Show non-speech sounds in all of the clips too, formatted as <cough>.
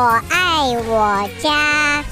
爱我家。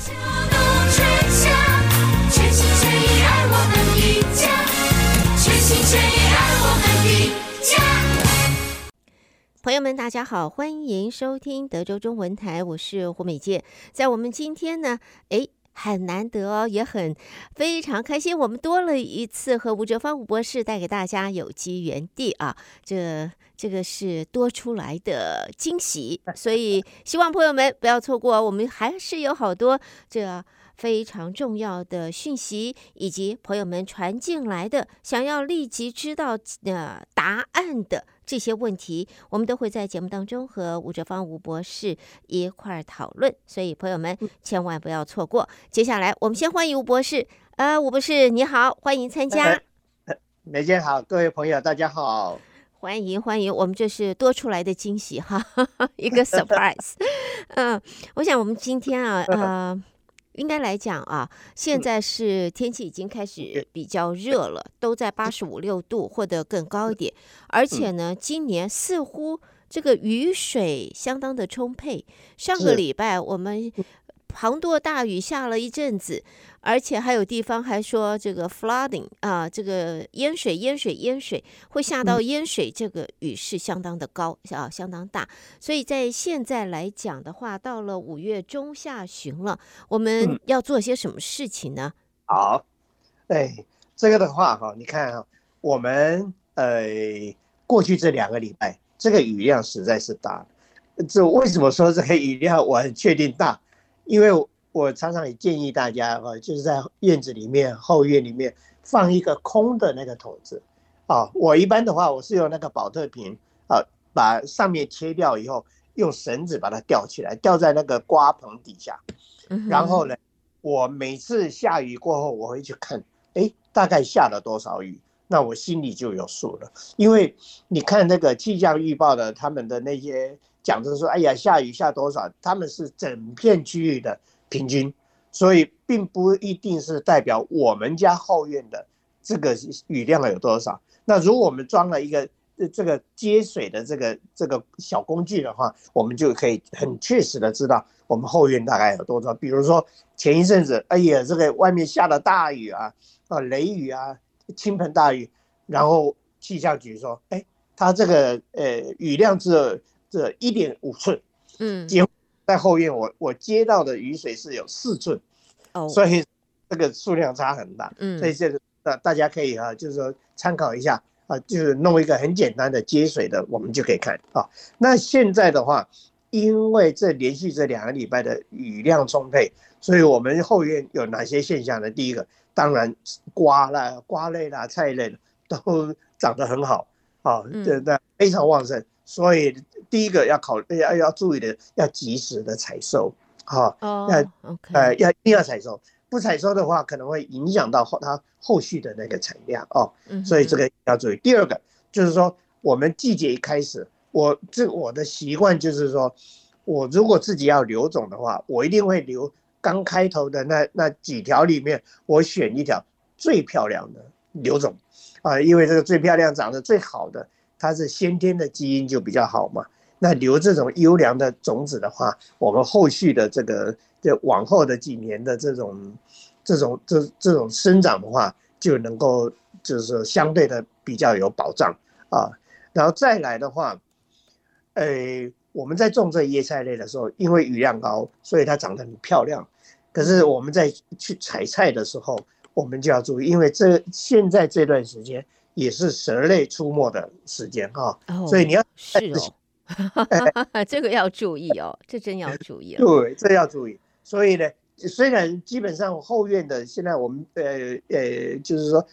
朋友们，大家好，欢迎收听德州中文台，我是胡美健。在我们今天呢，诶，很难得哦，也很非常开心，我们多了一次和吴哲芳吴博士带给大家有机园地啊，这这个是多出来的惊喜，所以希望朋友们不要错过，我们还是有好多这。非常重要的讯息，以及朋友们传进来的想要立即知道呃答案的这些问题，我们都会在节目当中和吴哲芳吴博士一块儿讨论，所以朋友们千万不要错过。接下来我们先欢迎吴博士，呃，吴博士你好，欢迎参加。梅姐好，各位朋友大家好，欢迎欢迎，我们这是多出来的惊喜哈，<laughs> 一个 surprise。<laughs> 嗯、呃，我想我们今天啊，<laughs> 呃。应该来讲啊，现在是天气已经开始比较热了，都在八十五六度或者更高一点。而且呢，今年似乎这个雨水相当的充沛。上个礼拜我们。滂沱大雨下了一阵子，而且还有地方还说这个 flooding 啊，这个淹水、淹水、淹水会下到淹水，这个雨势相当的高啊，相当大。所以在现在来讲的话，到了五月中下旬了，我们要做些什么事情呢？好，哎，这个的话哈，你看啊，我们呃过去这两个礼拜，这个雨量实在是大。这为什么说这个雨量我很确定大？因为我常常也建议大家啊，就是在院子里面、后院里面放一个空的那个桶子啊。我一般的话，我是用那个保特瓶啊，把上面切掉以后，用绳子把它吊起来，吊在那个瓜棚底下。然后呢，我每次下雨过后，我会去看，哎，大概下了多少雨，那我心里就有数了。因为你看那个气象预报的他们的那些。讲的是说，哎呀，下雨下多少？他们是整片区域的平均，所以并不一定是代表我们家后院的这个雨量有多少。那如果我们装了一个这个接水的这个这个小工具的话，我们就可以很确实的知道我们后院大概有多少。比如说前一阵子，哎呀，这个外面下了大雨啊，啊，雷雨啊，倾盆大雨，然后气象局说，哎，它这个呃雨量只有。这一点五寸，嗯，结在后院我我接到的雨水是有四寸，哦，所以这个数量差很大，嗯，所以这个大大家可以啊，就是说参考一下啊，就是弄一个很简单的接水的，我们就可以看啊。那现在的话，因为这连续这两个礼拜的雨量充沛，所以我们后院有哪些现象呢？第一个，当然瓜啦、瓜类啦、菜类都长得很好啊，这那非常旺盛。所以第一个要考虑要要注意的，要及时的采收，哈，要呃要一定要采收，不采收的话可能会影响到后它后续的那个产量哦，所以这个要注意。第二个就是说，我们季节一开始，我这我的习惯就是说，我如果自己要留种的话，我一定会留刚开头的那那几条里面，我选一条最漂亮的留种啊，因为这个最漂亮、长得最好的。它是先天的基因就比较好嘛，那留这种优良的种子的话，我们后续的这个这往后的几年的这种这种这这种生长的话，就能够就是相对的比较有保障啊。然后再来的话，呃，我们在种这叶菜类的时候，因为雨量高，所以它长得很漂亮。可是我们在去采菜的时候，我们就要注意，因为这现在这段时间。也是蛇类出没的时间哈，所以你要是哦，<laughs> 这个要注意哦，这真要注意。<laughs> 对，这要注意。所以呢，虽然基本上后院的现在我们呃呃，就是说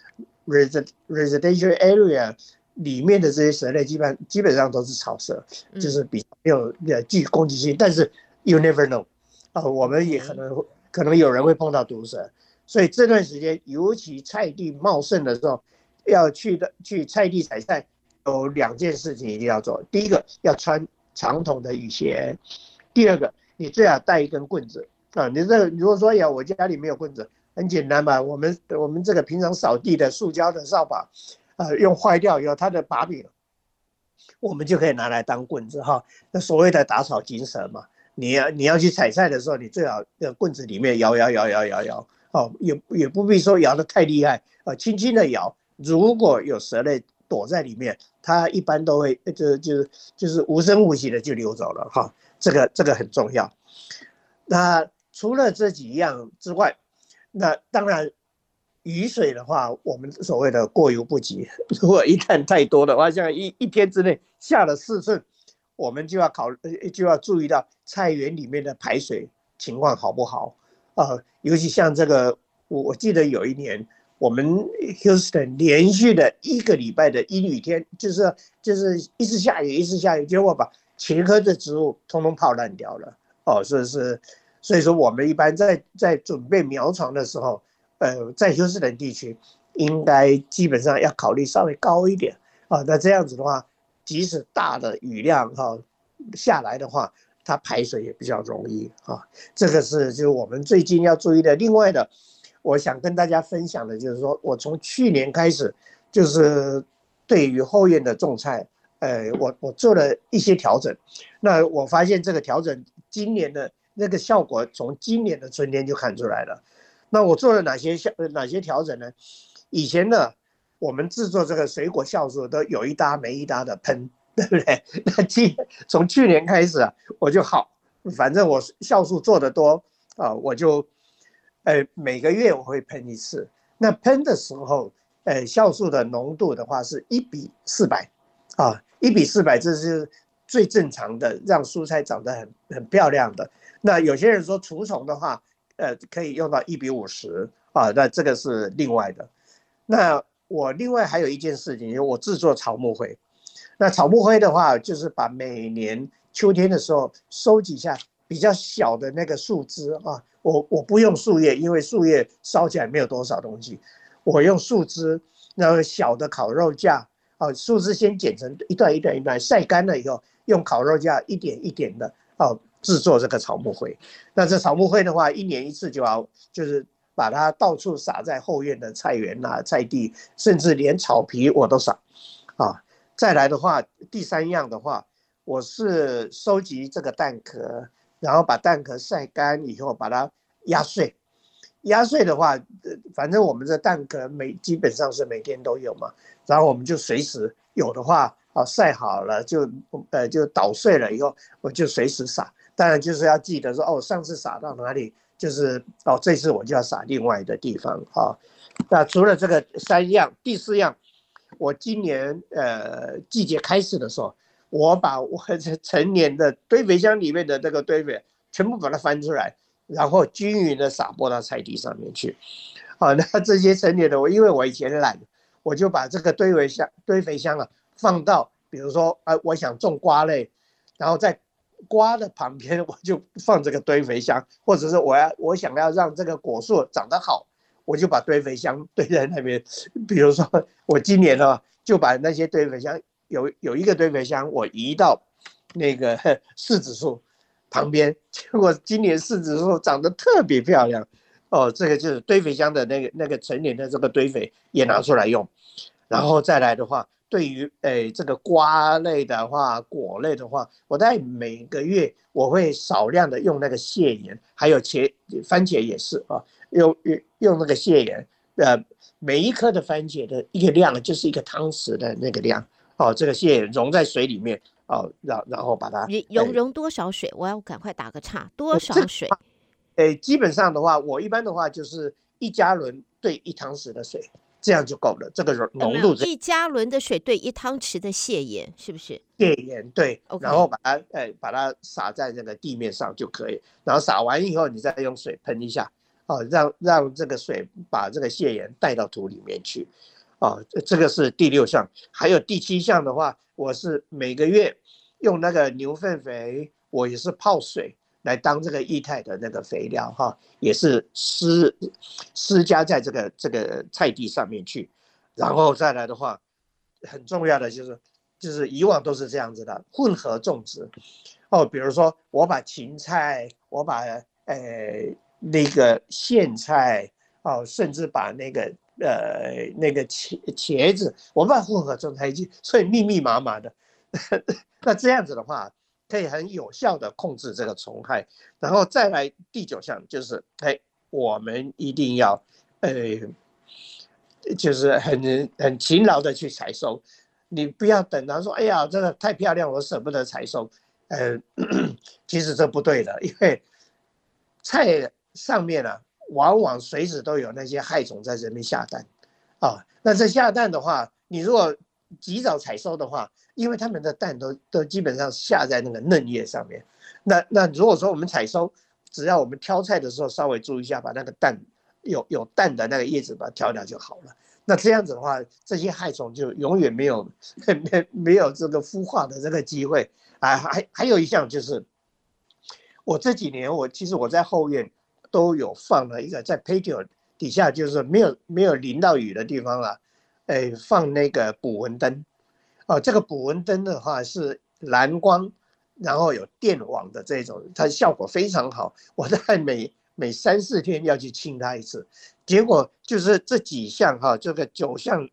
residential area 里面的这些蛇类，基本基本上都是草蛇，就是比较没有呃具攻击性。但是 you never know 啊，我们也可能可能有人会碰到毒蛇，所以这段时间尤其菜地茂盛的时候。要去的去菜地采菜，有两件事情一定要做。第一个要穿长筒的雨鞋，第二个你最好带一根棍子啊。你这如果说呀，我家里没有棍子，很简单嘛。我们我们这个平常扫地的塑胶的扫把，啊，用坏掉以后它的把柄，我们就可以拿来当棍子哈。那所谓的打草惊蛇嘛，你要你要去采菜的时候，你最好在棍子里面摇摇摇摇摇摇，哦，也也不必说摇得太厉害，啊，轻轻的摇。如果有蛇类躲在里面，它一般都会就就就是无声无息的就溜走了哈。这个这个很重要。那除了这几样之外，那当然雨水的话，我们所谓的过犹不及。如果一旦太多的话，像一一天之内下了四寸。我们就要考，就要注意到菜园里面的排水情况好不好啊、呃？尤其像这个，我我记得有一年，我们 Houston 连续的一个礼拜的阴雨天，就是就是一直下雨，一直下雨，结果把茄科的植物通通泡烂掉了。哦，所以是，所以说我们一般在在准备苗床的时候，呃，在休斯顿地区应该基本上要考虑稍微高一点啊、那这样子的话。即使大的雨量哈下来的话，它排水也比较容易啊。这个是就是我们最近要注意的。另外的，我想跟大家分享的就是说，我从去年开始，就是对于后院的种菜，呃，我我做了一些调整。那我发现这个调整今年的那个效果，从今年的春天就看出来了。那我做了哪些效哪些调整呢？以前呢？我们制作这个水果酵素都有一搭没一搭的喷，对不对？<laughs> 那今从去年开始啊，我就好，反正我酵素做得多啊，我就，呃，每个月我会喷一次。那喷的时候，呃，酵素的浓度的话是一比四百，啊，一比四百，这是最正常的，让蔬菜长得很很漂亮的。那有些人说除虫的话，呃，可以用到一比五十啊，那这个是另外的，那。我另外还有一件事情，就是我制作草木灰。那草木灰的话，就是把每年秋天的时候收集一下比较小的那个树枝啊。我我不用树叶，因为树叶烧起来没有多少东西。我用树枝，然后小的烤肉架啊，树枝先剪成一段一段一段，晒干了以后，用烤肉架一点一点的啊制作这个草木灰。那这草木灰的话，一年一次就要就是。把它到处撒在后院的菜园呐、啊、菜地，甚至连草皮我都撒，啊，再来的话，第三样的话，我是收集这个蛋壳，然后把蛋壳晒干以后把它压碎，压碎的话，反正我们这蛋壳每基本上是每天都有嘛，然后我们就随时有的话，啊，晒好了就呃就捣碎了以后，我就随时撒，当然就是要记得说哦，上次撒到哪里。就是哦，这次我就要撒另外的地方哈、那除了这个三样，第四样，我今年呃季节开始的时候，我把我这成年的堆肥箱里面的这个堆肥全部把它翻出来，然后均匀的撒播到菜地上面去。好、哦，那这些成年的我，因为我以前懒，我就把这个堆肥箱堆肥箱啊放到，比如说啊、我想种瓜类，然后在。瓜的旁边我就放这个堆肥箱，或者是我要我想要让这个果树长得好，我就把堆肥箱堆在那边。比如说我今年呢，就把那些堆肥箱有有一个堆肥箱，我移到那个柿子树旁边，结果今年柿子树长得特别漂亮。哦，这个就是堆肥箱的那个那个成年的这个堆肥也拿出来用，然后再来的话。对于诶这个瓜类的话，果类的话，我在每个月我会少量的用那个蟹盐，还有茄番茄也是啊，用用用那个蟹盐，呃，每一颗的番茄的一个量就是一个汤匙的那个量哦，这个蟹盐溶在水里面哦，然然后把它溶溶多少水？我要赶快打个岔，多少水？诶，基本上的话，我一般的话就是一加仑兑一汤匙的水。这样就够了，这个浓度是一加仑的水兑一汤匙的蟹盐，是不是？蟹盐对.然后把它哎把它撒在这个地面上就可以，然后撒完以后你再用水喷一下，哦，让让这个水把这个蟹盐带到土里面去，哦，这个是第六项，还有第七项的话，我是每个月用那个牛粪肥，我也是泡水。来当这个液态的那个肥料哈，也是施施加在这个这个菜地上面去，然后再来的话，很重要的就是就是以往都是这样子的混合种植哦，比如说我把芹菜，我把呃那个苋菜哦，甚至把那个呃那个茄茄子，我把混合种在一起，所以密密麻麻的，<laughs> 那这样子的话。可以很有效的控制这个虫害。然后再来第九项就是，哎，我们一定要，呃，就是很很勤劳的去采收。你不要等到说，哎呀，这个太漂亮，我舍不得采收。呃，<clears throat> 其实这不对的，因为菜上面呢、啊，往往随时都有那些害虫在这边下蛋，啊，那这下蛋的话，你如果及早采收的话，因为它们的蛋都都基本上下在那个嫩叶上面，那那如果说我们采收，只要我们挑菜的时候稍微注意一下，把那个蛋有有蛋的那个叶子把它挑掉就好了。那这样子的话，这些害虫就永远没有 <laughs> 没没有这个孵化的这个机会啊！还还有一项就是，我这几年我其实我在后院都有放了一个在 patio 底下，就是没有没有淋到雨的地方了，哎，放那个捕蚊灯，哦，这个捕蚊灯的话是蓝光，然后有电网的这种，它效果非常好，我在每每三四天要去清它一次。结果就是这几项哈，这个九项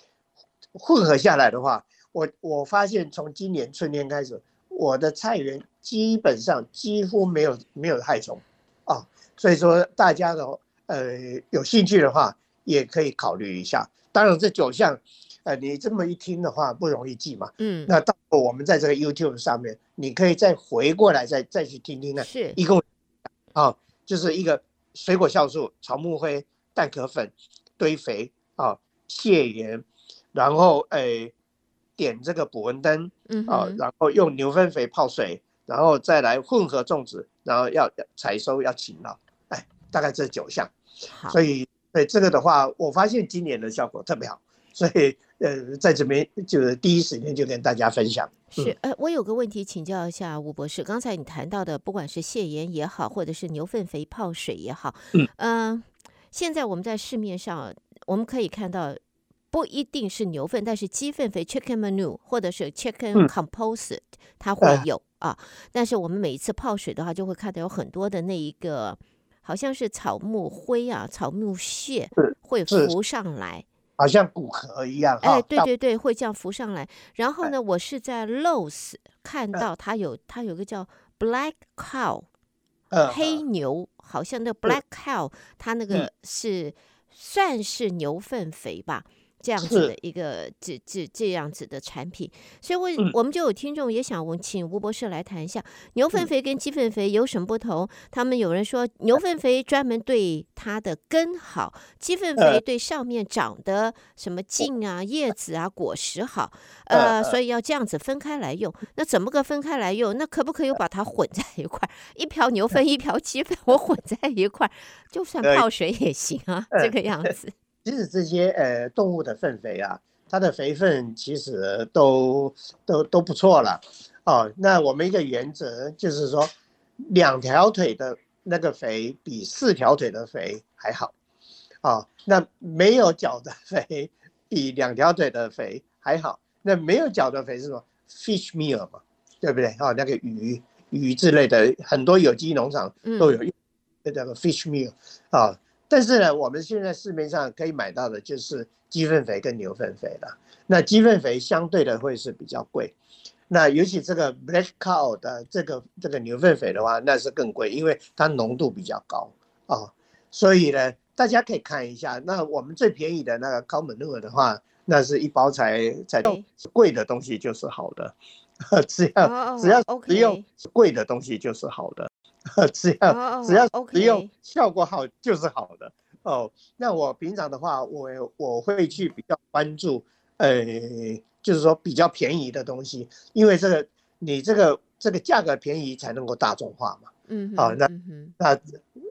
<coughs> 混合下来的话，我我发现从今年春天开始，我的菜园基本上几乎没有没有害虫啊，所以说大家的呃有兴趣的话，也可以考虑一下。当然这九项，呃，你这么一听的话不容易记嘛，嗯，那到我们在这个 YouTube 上面，你可以再回过来再再去听听呢，是，一共啊就是一个。水果酵素、草木灰、蛋壳粉、堆肥啊、蟹盐，然后诶、欸、点这个捕蚊灯啊，然后用牛粪肥泡水，然后再来混合种植，然后要采收要勤劳，哎，大概这九项。所以对这个的话，我发现今年的效果特别好，所以呃，在这边就是第一时间就跟大家分享。是，呃，我有个问题请教一下吴博士。刚才你谈到的，不管是泻盐也好，或者是牛粪肥泡水也好，嗯、呃，现在我们在市面上我们可以看到，不一定是牛粪，但是鸡粪肥 （chicken manure） 或者是 chicken compost，、嗯、它会有啊。但是我们每一次泡水的话，就会看到有很多的那一个，好像是草木灰啊、草木屑会浮上来。好像骨壳一样，哎，对对对，会这样浮上来。然后呢，我是在 Lowe's 看到它有，它有个叫 Black Cow，黑牛，好像那 Black Cow，它那个是算是牛粪肥吧。这样子的一个这这这样子的产品，所以我我们就有听众也想问，请吴博士来谈一下牛粪肥跟鸡粪肥有什么不同？他们有人说牛粪肥专门对它的根好，鸡粪肥对上面长的什么茎啊、叶子啊、果实好，呃，所以要这样子分开来用。那怎么个分开来用？那可不可以把它混在一块？一瓢牛 <laughs> 粪，一瓢鸡粪，我混在一块，就算泡水也行啊，这个样子。其实这些呃动物的粪肥啊，它的肥分其实都都都不错了哦。那我们一个原则就是说，两条腿的那个肥比四条腿的肥还好啊、哦。那没有脚的肥比两条腿的肥还好。那没有脚的肥是什么？Fish meal 嘛，对不对？啊、哦，那个鱼鱼之类的，很多有机农场都有用那个 fish meal 啊。哦但是呢，我们现在市面上可以买到的就是鸡粪肥跟牛粪肥了。那鸡粪肥相对的会是比较贵，那尤其这个 Black Cow 的这个这个牛粪肥的话，那是更贵，因为它浓度比较高啊。所以呢，大家可以看一下，那我们最便宜的那个 Cow Manure 的话，那是一包才才贵的东西就是好的，<laughs> 只要只要只用贵的东西就是好的。只要只要只用效果好就是好的哦。那我平常的话，我我会去比较关注，呃，就是说比较便宜的东西，因为这个你这个这个价格便宜才能够大众化嘛。嗯，好，那那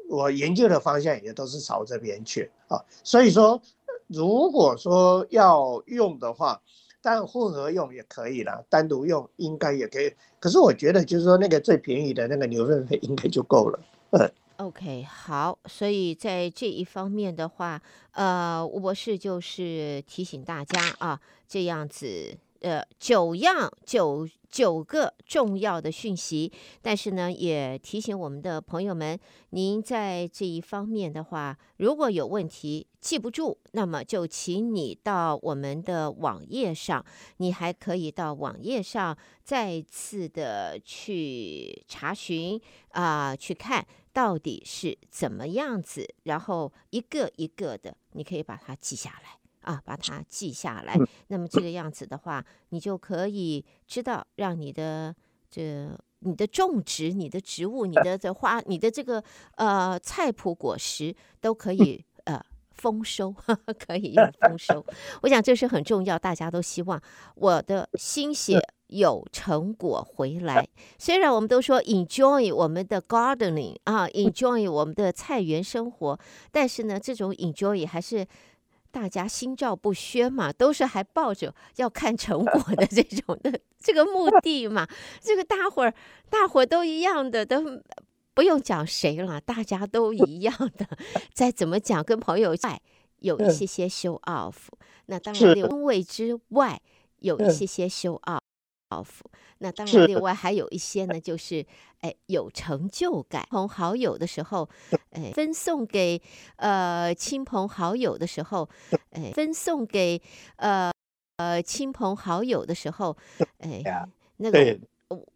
我研究的方向也都是朝这边去啊。所以说，如果说要用的话。但混合用也可以啦，单独用应该也可以。可是我觉得，就是说那个最便宜的那个牛粪肥应该就够了。嗯，OK，好。所以在这一方面的话，呃，吴博士就是提醒大家啊，这样子呃九样九九个重要的讯息，但是呢，也提醒我们的朋友们，您在这一方面的话，如果有问题记不住，那么就请你到我们的网页上，你还可以到网页上再次的去查询啊、去看到底是怎么样子，然后一个一个的，你可以把它记下来。啊，把它记下来。那么这个样子的话，你就可以知道，让你的这你的种植、你的植物、你的这花、你的这个呃菜谱果实都可以呃丰收，呵 <laughs> 呵可以有丰收。我想这是很重要，大家都希望我的心血有成果回来。虽然我们都说 enjoy 我们的 gardening 啊，enjoy 我们的菜园生活，但是呢，这种 enjoy 还是。大家心照不宣嘛，都是还抱着要看成果的 <laughs> 这种的这个目的嘛。这个大伙儿，大伙儿都一样的，都不用讲谁了，大家都 <laughs> 一样的。再怎么讲，跟朋友在有一些些 show off，那当然，另外之外有一些些 show off。那当然，另外还有一些呢，就是哎有成就感，亲朋好友的时候，哎分送给呃亲朋好友的时候，<laughs> 哎分送给呃呃亲朋好友的时候，哎那个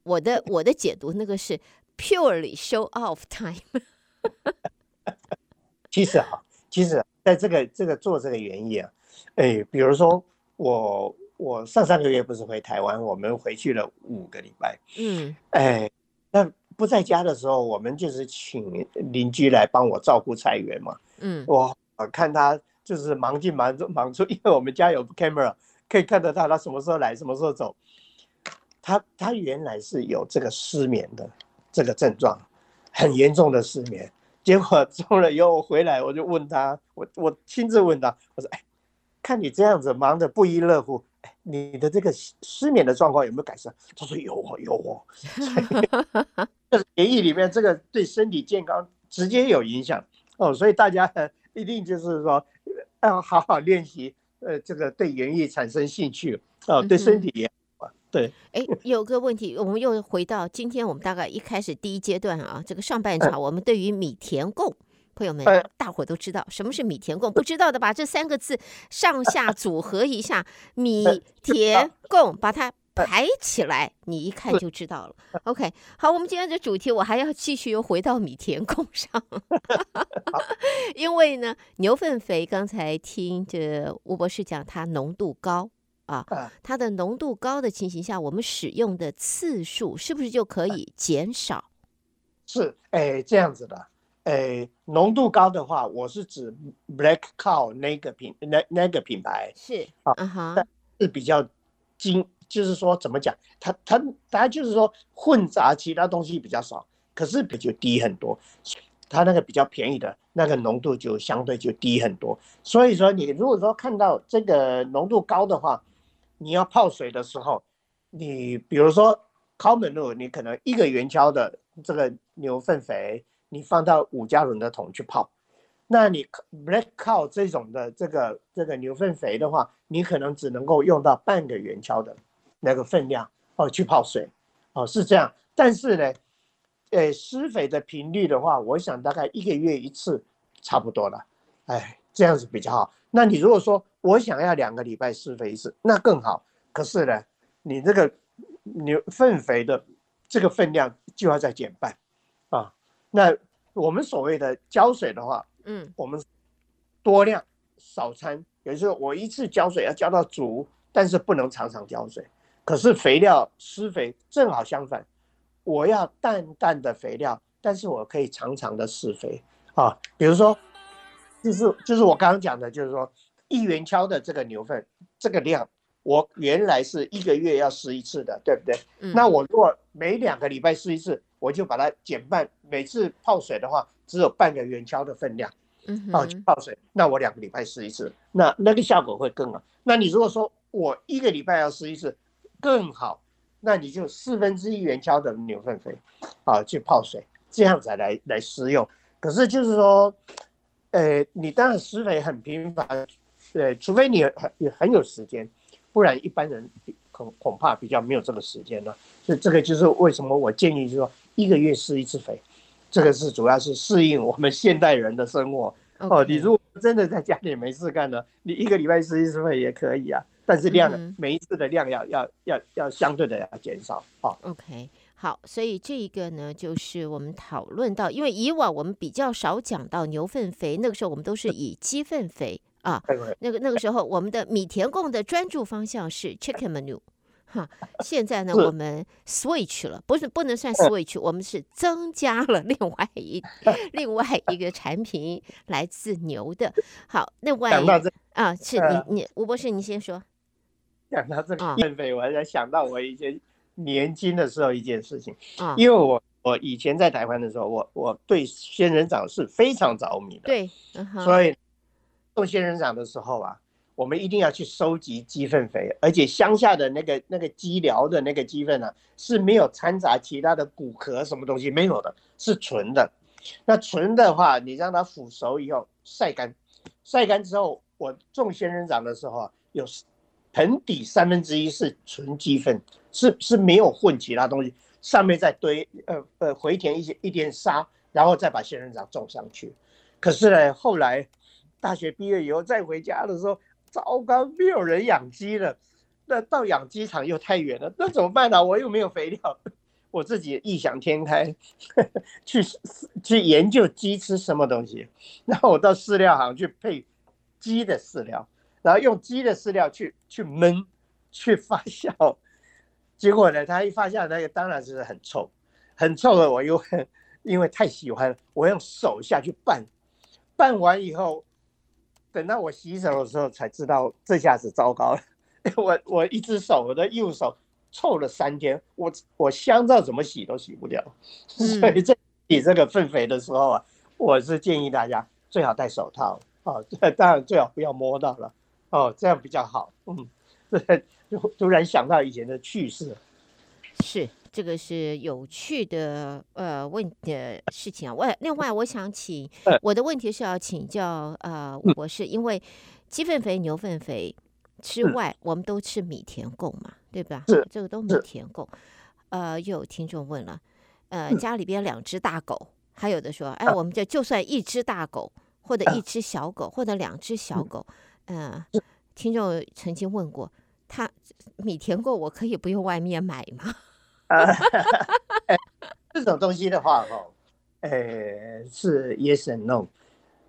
我的我的解读，那个是 purely show off time。<laughs> <laughs> 其实啊，其实在这个这个做这个原因啊，哎，比如说我。我上上个月不是回台湾，我们回去了五个礼拜。嗯，哎，那不在家的时候，我们就是请邻居来帮我照顾菜园嘛。嗯，我看他就是忙进忙出忙出，因为我们家有 camera 可以看得到他什么时候来，什么时候走。他他原来是有这个失眠的这个症状，很严重的失眠。结果中了以后我回来，我就问他，我我亲自问他，我说：“哎，看你这样子忙得不亦乐乎。”你的这个失眠的状况有没有改善？他说有哦，有哦。<laughs> 这是园艺里面这个对身体健康直接有影响哦，所以大家一定就是说要好好练习，呃，这个对园艺产生兴趣哦，对身体也好。对。哎，有个问题，我们又回到今天我们大概一开始第一阶段啊，这个上半场我们对于米田共。朋友们，大伙都知道什么是米田共，不知道的把这三个字上下组合一下，米田共，把它排起来，你一看就知道了。OK，好，我们今天的主题我还要继续又回到米田共上，<laughs> 因为呢，牛粪肥刚才听这吴博士讲，它浓度高啊，它的浓度高的情形下，我们使用的次数是不是就可以减少？是，哎，这样子的。诶，浓度高的话，我是指 Black Cow 那个品那那个品牌是啊哈，是比较精，就是说怎么讲，它它它就是说混杂其他东西比较少，可是比就低很多，它那个比较便宜的那个浓度就相对就低很多。所以说你如果说看到这个浓度高的话，你要泡水的时候，你比如说 common 路，你可能一个圆锹的这个牛粪肥。你放到五加仑的桶去泡，那你 Black Cow 这种的这个这个牛粪肥的话，你可能只能够用到半个圆锹的那个分量哦去泡水，哦是这样。但是呢，呃施肥的频率的话，我想大概一个月一次差不多了，哎这样子比较好。那你如果说我想要两个礼拜施肥一次，那更好。可是呢，你这个牛粪肥的这个分量就要再减半。那我们所谓的浇水的话，嗯，我们多量少餐，也就是说我一次浇水要浇到足，但是不能常常浇水。可是肥料施肥正好相反，我要淡淡的肥料，但是我可以常常的施肥啊。比如说，就是就是我刚刚讲的，就是说一元锹的这个牛粪这个量，我原来是一个月要施一次的，对不对？嗯，那我如果每两个礼拜施一次。我就把它减半，每次泡水的话只有半个圆锹的分量，嗯，哦，去泡水，那我两个礼拜试一次，那那个效果会更好。那你如果说我一个礼拜要试一次，更好，那你就四分之一圆锹的牛粪肥，啊，去泡水，这样子来来施用。可是就是说，呃，你当然施肥很频繁，对，除非你很很有时间，不然一般人恐恐怕比较没有这个时间了。所以这个就是为什么我建议，就是说一个月施一次肥，这个是主要是适应我们现代人的生活。哦，你如果真的在家里没事干呢，你一个礼拜施一次肥也可以啊，但是量、嗯、每一次的量要要要要相对的要减少。哦，OK。好，所以这一个呢，就是我们讨论到，因为以往我们比较少讲到牛粪肥，那个时候我们都是以鸡粪肥啊，那个那个时候我们的米田共的专注方向是 chicken manure，哈，现在呢我们 switch 了，不是不能算 switch，我们是增加了另外一 <laughs> 另外一个产品来自牛的。好，另外啊，是你你吴博士，你先说。讲到这个粪肥，我才想到我以前。年轻的时候一件事情，啊因为我我以前在台湾的时候，我我对仙人掌是非常着迷的，对，所以种仙人掌的时候啊，我们一定要去收集鸡粪肥，而且乡下的那个那个鸡寮的那个鸡粪呢是没有掺杂其他的骨壳什么东西没有的，是纯的。那纯的话，你让它腐熟以后晒干，晒干之后，我种仙人掌的时候啊，有盆底三分之一是纯鸡粪。是是没有混其他东西，上面再堆呃呃回填一些一点沙，然后再把仙人掌种上去。可是呢，后来大学毕业以后再回家的时候，糟糕，没有人养鸡了。那到养鸡场又太远了，那怎么办呢？我又没有肥料，<laughs> 我自己异想天开，<laughs> 去去研究鸡吃什么东西。然后我到饲料行去配鸡的饲料，然后用鸡的饲料去去焖去发酵。结果呢，它一发酵，那个当然是很臭，很臭的。我又 <laughs> 因为太喜欢，我用手下去拌，拌完以后，等到我洗手的时候才知道这下子糟糕了。<laughs> 我我一只手，我的右手臭了三天，我我香皂怎么洗都洗不掉。<laughs> 所以在洗这个粪肥的时候啊，我是建议大家最好戴手套哦，<laughs> 当然最好不要摸到了哦，这样比较好。嗯，对。突然想到以前的趣事，是这个是有趣的呃问的事情啊。我另外我想请 <laughs> 我的问题是要请教呃吴博士，因为鸡粪肥、牛粪肥之外，我们都吃米田共嘛，对吧？这个都米田共。呃，又有听众问了，呃，家里边两只大狗，还有的说，哎，我们这就算一只大狗，或者一只小狗，或者两只小狗，呃，听众曾经问过。他米田共我可以不用外面买吗？<laughs> 呃、这种东西的话，哦，呃，是 yes and no。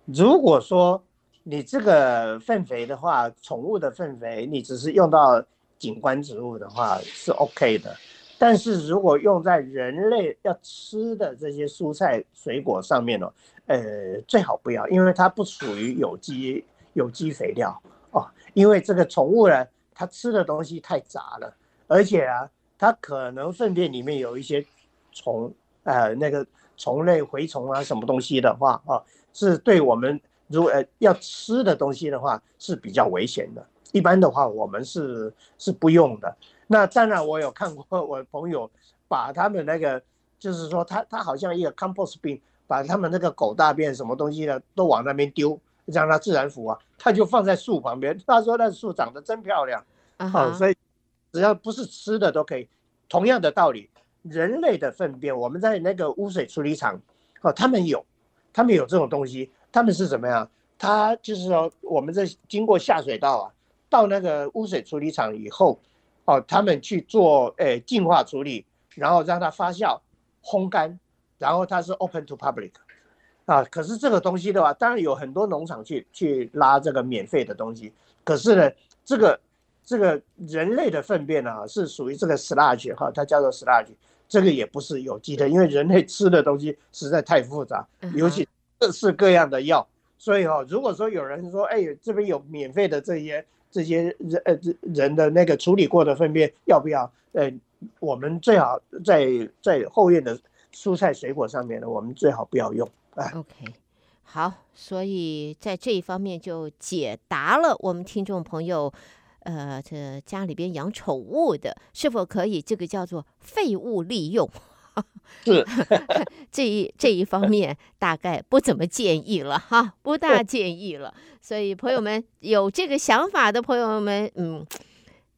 如果说你这个粪肥的话，宠物的粪肥，你只是用到景观植物的话是 OK 的。但是如果用在人类要吃的这些蔬菜水果上面呢，呃，最好不要，因为它不属于有机有机肥料哦。因为这个宠物呢。它吃的东西太杂了，而且啊，它可能粪便里面有一些虫，呃，那个虫类、蛔虫啊，什么东西的话啊，是对我们如果呃要吃的东西的话是比较危险的。一般的话，我们是是不用的。那当然，我有看过我朋友把他们那个，就是说他他好像一个 compost bin，把他们那个狗大便什么东西的都往那边丢。让它自然腐啊，它就放在树旁边。他说那树长得真漂亮，啊、uh 所以只要不是吃的都可以。同样的道理，人类的粪便，我们在那个污水处理厂，哦，他们有，他们有这种东西。他们是怎么样？他就是说，我们在经过下水道啊，到那个污水处理厂以后，哦，他们去做诶净化处理，然后让它发酵、烘干，然后它是 open to public。啊，可是这个东西的话，当然有很多农场去去拉这个免费的东西。可是呢，这个这个人类的粪便啊，是属于这个 sludge 哈，它叫做 sludge，这个也不是有机的，因为人类吃的东西实在太复杂，尤其各式各样的药。所以哈，如果说有人说，哎，这边有免费的这些这些人呃人的那个处理过的粪便，要不要？呃，我们最好在在后院的蔬菜水果上面呢，我们最好不要用。OK，好，所以在这一方面就解答了我们听众朋友，呃，这家里边养宠物的是否可以这个叫做废物利用？是 <laughs> 这一这一方面大概不怎么建议了哈，不大建议了。所以朋友们有这个想法的朋友们，嗯，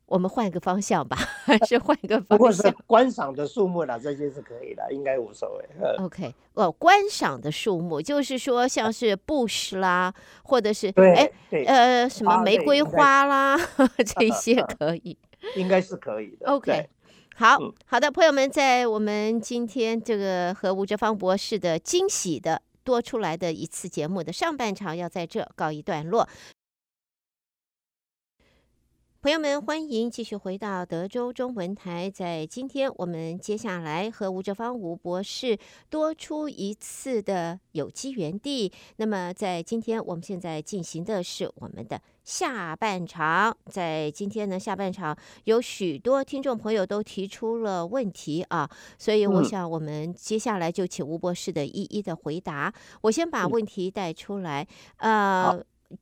我们换个方向吧，还 <laughs> 是换一个方向？不过是观赏的树木啦，这些是可以的，应该无所谓。OK，哦，观赏的树木就是说，像是 bush 啦，或者是哎，呃，什么玫瑰花啦，<laughs> 这些 <laughs> 可以，应该是可以的。OK，好好的，朋友们，在我们今天这个和吴哲芳博士的惊喜的多出来的一次节目的上半场，要在这告一段落。朋友们，欢迎继续回到德州中文台。在今天，我们接下来和吴哲芳吴博士多出一次的有机园地。那么，在今天，我们现在进行的是我们的下半场。在今天呢，下半场有许多听众朋友都提出了问题啊，所以我想我们接下来就请吴博士的一一的回答。我先把问题带出来。呃，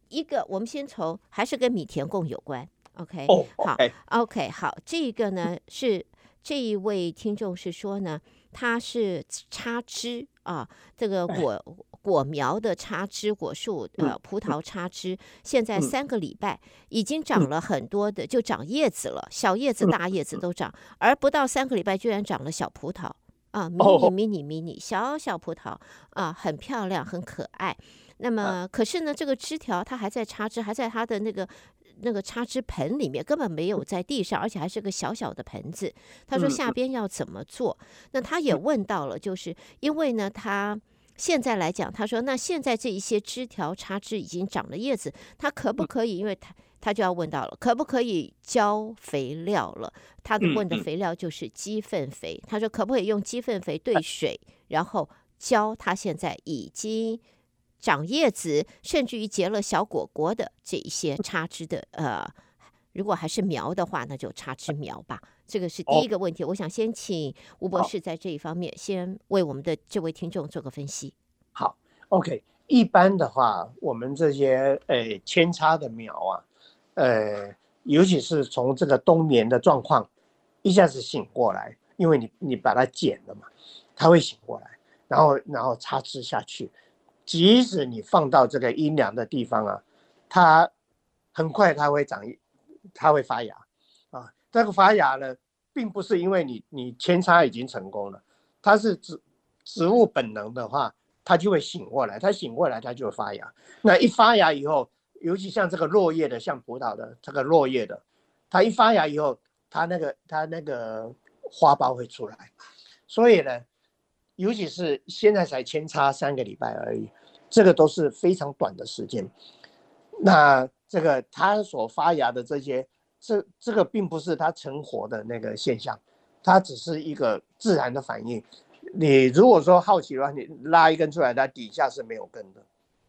一个，我们先从还是跟米田共有关。OK，好，OK，好，这个呢是这一位听众是说呢，他是插枝啊，这个果果苗的插枝果树，呃，葡萄。插枝，现在三个礼拜已经长了很多的，就长叶子了，小叶子、大叶子都长，而不到三个礼拜居然长了小葡萄啊，迷你迷你迷你小小葡萄啊，很漂亮，很可爱。那么可是呢，这个枝条它还在插枝，还在它的那个。那个插枝盆里面根本没有在地上，而且还是个小小的盆子。他说下边要怎么做？那他也问到了，就是因为呢，他现在来讲，他说那现在这一些枝条插枝已经长了叶子，他可不可以？因为他他就要问到了，可不可以浇肥料了？他的问的肥料就是鸡粪肥。他说可不可以用鸡粪肥兑水，然后浇他现在已经。长叶子，甚至于结了小果果的这一些插枝的，呃，如果还是苗的话，那就插枝苗吧。这个是第一个问题。哦、我想先请吴博士在这一方面先为我们的这位听众做个分析。好，OK。一般的话，我们这些呃扦插的苗啊，呃，尤其是从这个冬眠的状况一下子醒过来，因为你你把它剪了嘛，它会醒过来，然后然后插枝下去。即使你放到这个阴凉的地方啊，它很快它会长，它会发芽啊。这个发芽呢，并不是因为你你扦插已经成功了，它是植植物本能的话，它就会醒过来，它醒过来它就会发芽。那一发芽以后，尤其像这个落叶的，像葡萄的这个落叶的，它一发芽以后，它那个它那个花苞会出来，所以呢。尤其是现在才扦插三个礼拜而已，这个都是非常短的时间。那这个它所发芽的这些，这这个并不是它成活的那个现象，它只是一个自然的反应。你如果说好奇的话，你拉一根出来，它底下是没有根的，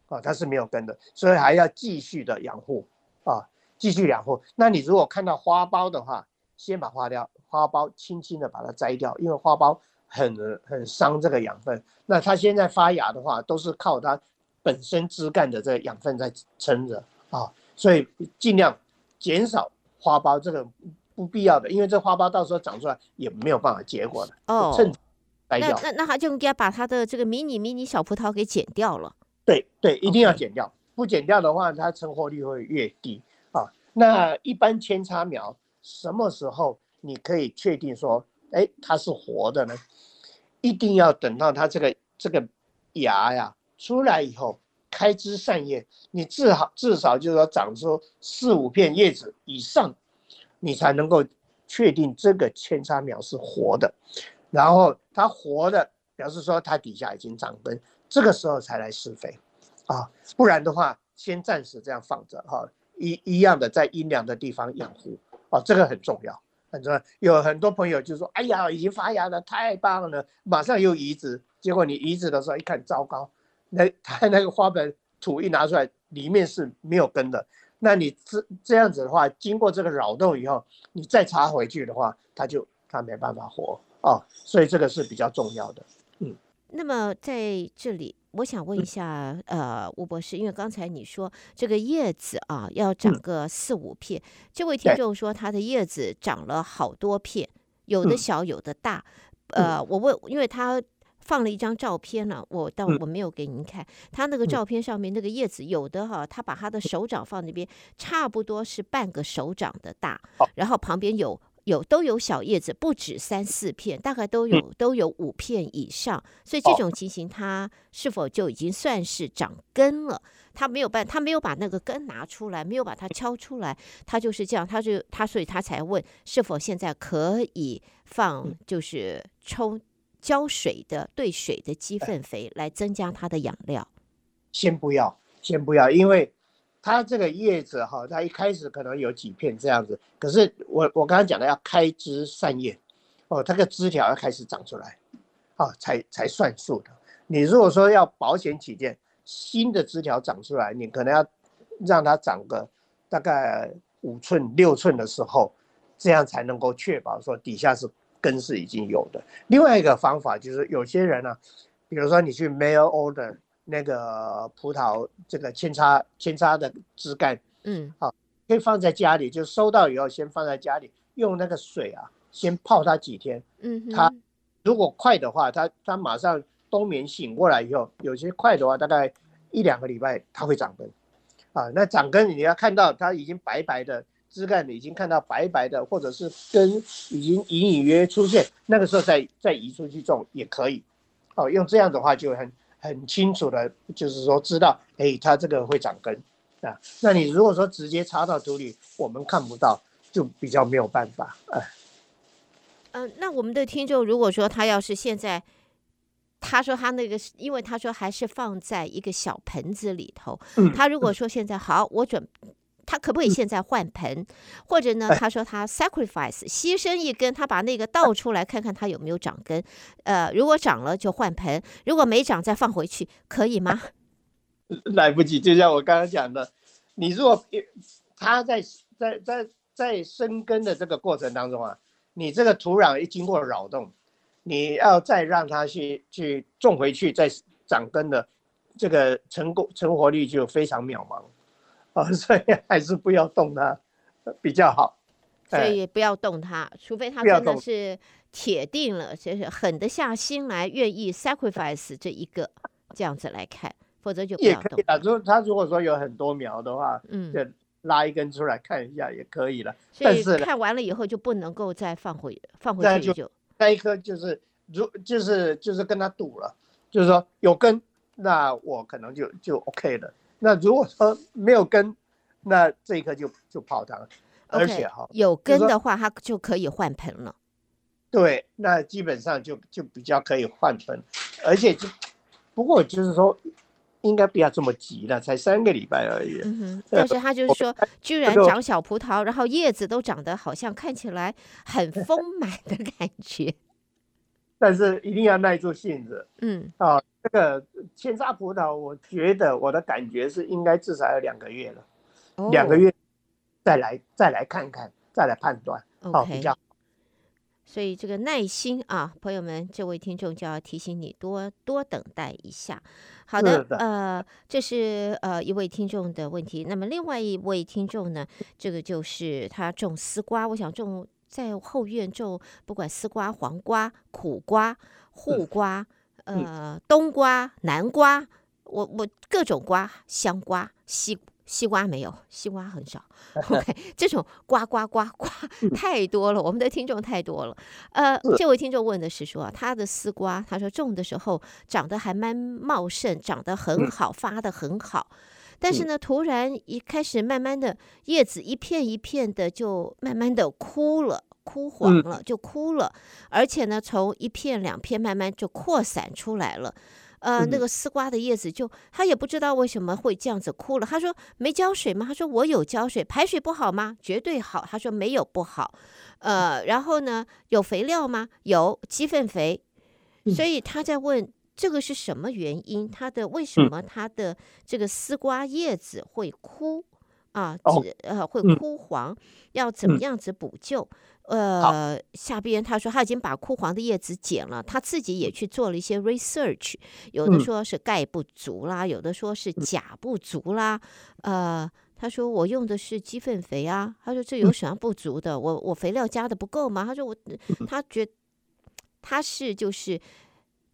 啊，它是没有根的，所以还要继续的养护啊，继续养护。那你如果看到花苞的话，先把花掉，花苞轻轻的把它摘掉，因为花苞。很很伤这个养分，那它现在发芽的话，都是靠它本身枝干的这个养分在撑着啊，所以尽量减少花苞这个不必要的，因为这花苞到时候长出来也没有办法结果的哦。趁那那那他就应该把它的这个迷你迷你小葡萄给剪掉了。对对，一定要剪掉.不剪掉的话，它成活率会越低啊。那一般扦插苗什么时候你可以确定说，哎，它是活的呢？一定要等到它这个这个芽呀出来以后，开枝散叶，你至少至少就是说长出四五片叶子以上，你才能够确定这个扦插苗是活的。然后它活的，表示说它底下已经长根，这个时候才来施肥啊，不然的话，先暂时这样放着哈，一一样的在阴凉的地方养护啊，这个很重要。很重要有很多朋友就说：“哎呀，已经发芽了，太棒了！”马上又移植，结果你移植的时候一看，糟糕，那 <laughs> 它那个花盆土一拿出来，里面是没有根的。那你这这样子的话，经过这个扰动以后，你再插回去的话，它就它没办法活哦。所以这个是比较重要的。嗯，那么在这里。我想问一下，呃，吴博士，因为刚才你说这个叶子啊要长个四五片，这位听众说他的叶子长了好多片，有的小有的大，呃，我问，因为他放了一张照片呢，我但我没有给您看。他那个照片上面那个叶子，有的哈，他把他的手掌放那边，差不多是半个手掌的大，然后旁边有有都有小叶子，不止三四片，大概都有都有五片以上。所以这种情形，它是否就已经算是长根了？他没有办，他没有把那个根拿出来，没有把它敲出来，它就是这样，他就他所以他才问是否现在可以放，就是抽。浇水的兑水的鸡粪肥来增加它的养料，先不要，先不要，因为它这个叶子哈，它一开始可能有几片这样子，可是我我刚刚讲的要开枝散叶，哦，它个枝条要开始长出来，啊，才才算数的。你如果说要保险起见，新的枝条长出来，你可能要让它长个大概五寸六寸的时候，这样才能够确保说底下是。根是已经有的。另外一个方法就是，有些人呢、比如说你去 mail order 那个葡萄这个扦插扦插的枝干，嗯，好，可以放在家里，就收到以后先放在家里，用那个水啊，先泡它几天。嗯，它如果快的话，它它马上冬眠醒过来以后，有些快的话，大概一两个礼拜它会长根。啊，那长根你要看到它已经白白的。枝干已经看到白白的，或者是根已经隐隐约约出现，那个时候再再移出去种也可以。哦，用这样的话就很很清楚的，就是说知道，哎，它这个会长根啊。那你如果说直接插到土里，我们看不到，就比较没有办法。哎，嗯、呃，那我们的听众如果说他要是现在，他说他那个，因为他说还是放在一个小盆子里头，嗯、他如果说现在好，我准。他可不可以现在换盆，或者呢？他说他 sacrifice 牺牲一根，他把那个倒出来看看它有没有长根。呃，如果长了就换盆，如果没长再放回去，可以吗？<laughs> 来不及，就像我刚刚讲的，你如果他在在在在生根的这个过程当中啊，你这个土壤一经过扰动，你要再让它去去种回去再长根的，这个成功成活率就非常渺茫。<laughs> 所以还是不要动它比较好。所以不要动它，除非它真的是铁定了，就是狠得下心来，愿意 sacrifice 这一个这样子来看，否则就不要动。也可以啊，如果他如果说有很多苗的话，嗯，就拉一根出来看一下也可以了。所以看完了以后就不能够再放回放回去就。那一颗就是如就是就是跟他赌了，就是说有根，那我可能就就 OK 了。那如果说没有根，那这一颗就就泡汤了。而且哈，有根的话，它就可以换盆了。对，那基本上就就比较可以换盆，而且就不过就是说，应该不要这么急了，才三个礼拜而已。嗯哼。但是他就是说，居然长小葡萄，然后叶子都长得好像看起来很丰满的感觉。<laughs> 但是一定要耐住性子。嗯。啊。这个扦插葡萄，我觉得我的感觉是应该至少要两个月了，哦、两个月再来再来看看，再来判断，okay, 哦，比较好。所以这个耐心啊，朋友们，这位听众就要提醒你多多等待一下。好的，的呃，这是呃一位听众的问题。那么另外一位听众呢，这个就是他种丝瓜，我想种在后院种，不管丝瓜、黄瓜、苦瓜、<laughs> 护瓜。嗯呃，冬瓜、南瓜，我我各种瓜，香瓜、西西瓜没有，西瓜很少。<laughs> OK，这种瓜瓜瓜瓜 <laughs> 太多了，我们的听众太多了。呃，这位听众问的是说，他的丝瓜，他说种的时候长得还蛮茂盛，长得很好，发的很好，但是呢，突然一开始慢慢的叶子一片一片的就慢慢的枯了。枯黄了，就枯了，而且呢，从一片两片慢慢就扩散出来了。呃，那个丝瓜的叶子就他也不知道为什么会这样子枯了。他说没浇水吗？他说我有浇水，排水不好吗？绝对好。他说没有不好。呃，然后呢，有肥料吗？有鸡粪肥。所以他在问这个是什么原因？他的为什么他的这个丝瓜叶子会枯啊？呃，会枯黄，要怎么样子补救？呃，下边他说他已经把枯黄的叶子剪了，他自己也去做了一些 research，有的说是钙不足啦，有的说是钾不足啦。呃，他说我用的是鸡粪肥啊，他说这有什么不足的？我我肥料加的不够吗？他说我他觉他是就是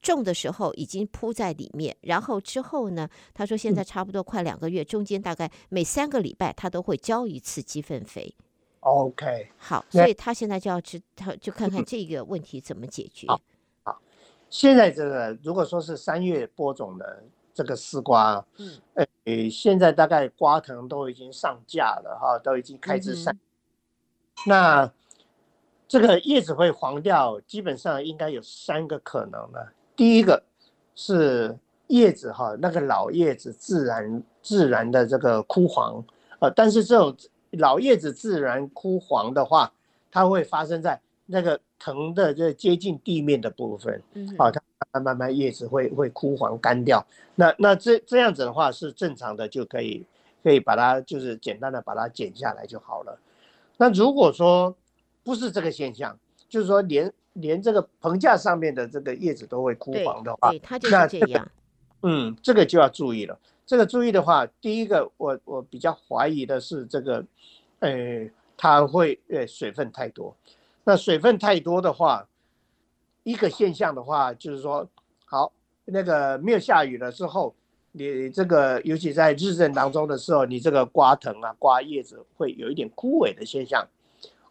种的时候已经铺在里面，然后之后呢，他说现在差不多快两个月，嗯、中间大概每三个礼拜他都会浇一次鸡粪肥。OK，好，所以他现在就要知，他就看看这个问题怎么解决。好，好，现在这个如果说是三月播种的这个丝瓜，嗯，呃，现在大概瓜藤都已经上架了哈，都已经开枝散。嗯、那这个叶子会黄掉，基本上应该有三个可能呢。第一个是叶子哈，那个老叶子自然自然的这个枯黄，呃，但是这种。老叶子自然枯黄的话，它会发生在那个藤的这接近地面的部分，嗯，好，它慢慢慢叶子会会枯黄干掉。那那这这样子的话是正常的，就可以可以把它就是简单的把它剪下来就好了。那如果说不是这个现象，就是说连连这个棚架上面的这个叶子都会枯黄的话，对，它就是这样。这个、嗯，这个就要注意了。这个注意的话，第一个我我比较怀疑的是这个。呃，它会呃水分太多，那水分太多的话，一个现象的话就是说，好，那个没有下雨了之后，你这个尤其在日正当中的时候，你这个瓜藤啊、瓜叶子会有一点枯萎的现象，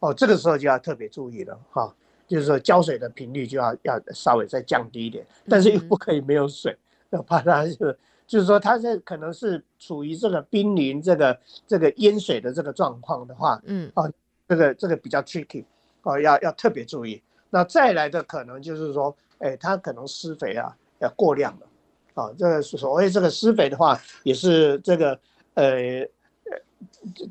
哦，这个时候就要特别注意了哈、哦，就是说浇水的频率就要要稍微再降低一点，但是又不可以没有水，要怕它是。就是说，它这可能是处于这个濒临这个这个淹水的这个状况的话，嗯，啊，这个这个比较 tricky，哦，要要特别注意。那再来的可能就是说，哎，它可能施肥啊要过量了，啊，这个所谓这个施肥的话，也是这个呃，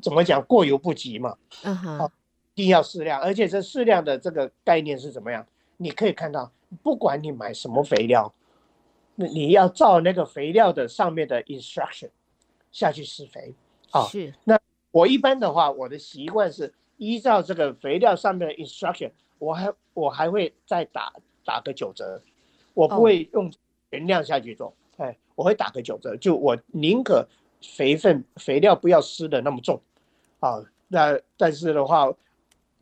怎么讲过犹不及嘛，嗯哼，一定要适量，而且这适量的这个概念是怎么样？你可以看到，不管你买什么肥料。那你要照那个肥料的上面的 instruction 下去施肥啊。是。那我一般的话，我的习惯是依照这个肥料上面的 instruction，我还我还会再打打个九折，我不会用原量下去做。哎，我会打个九折，就我宁可肥分肥料不要施的那么重啊。那但是的话，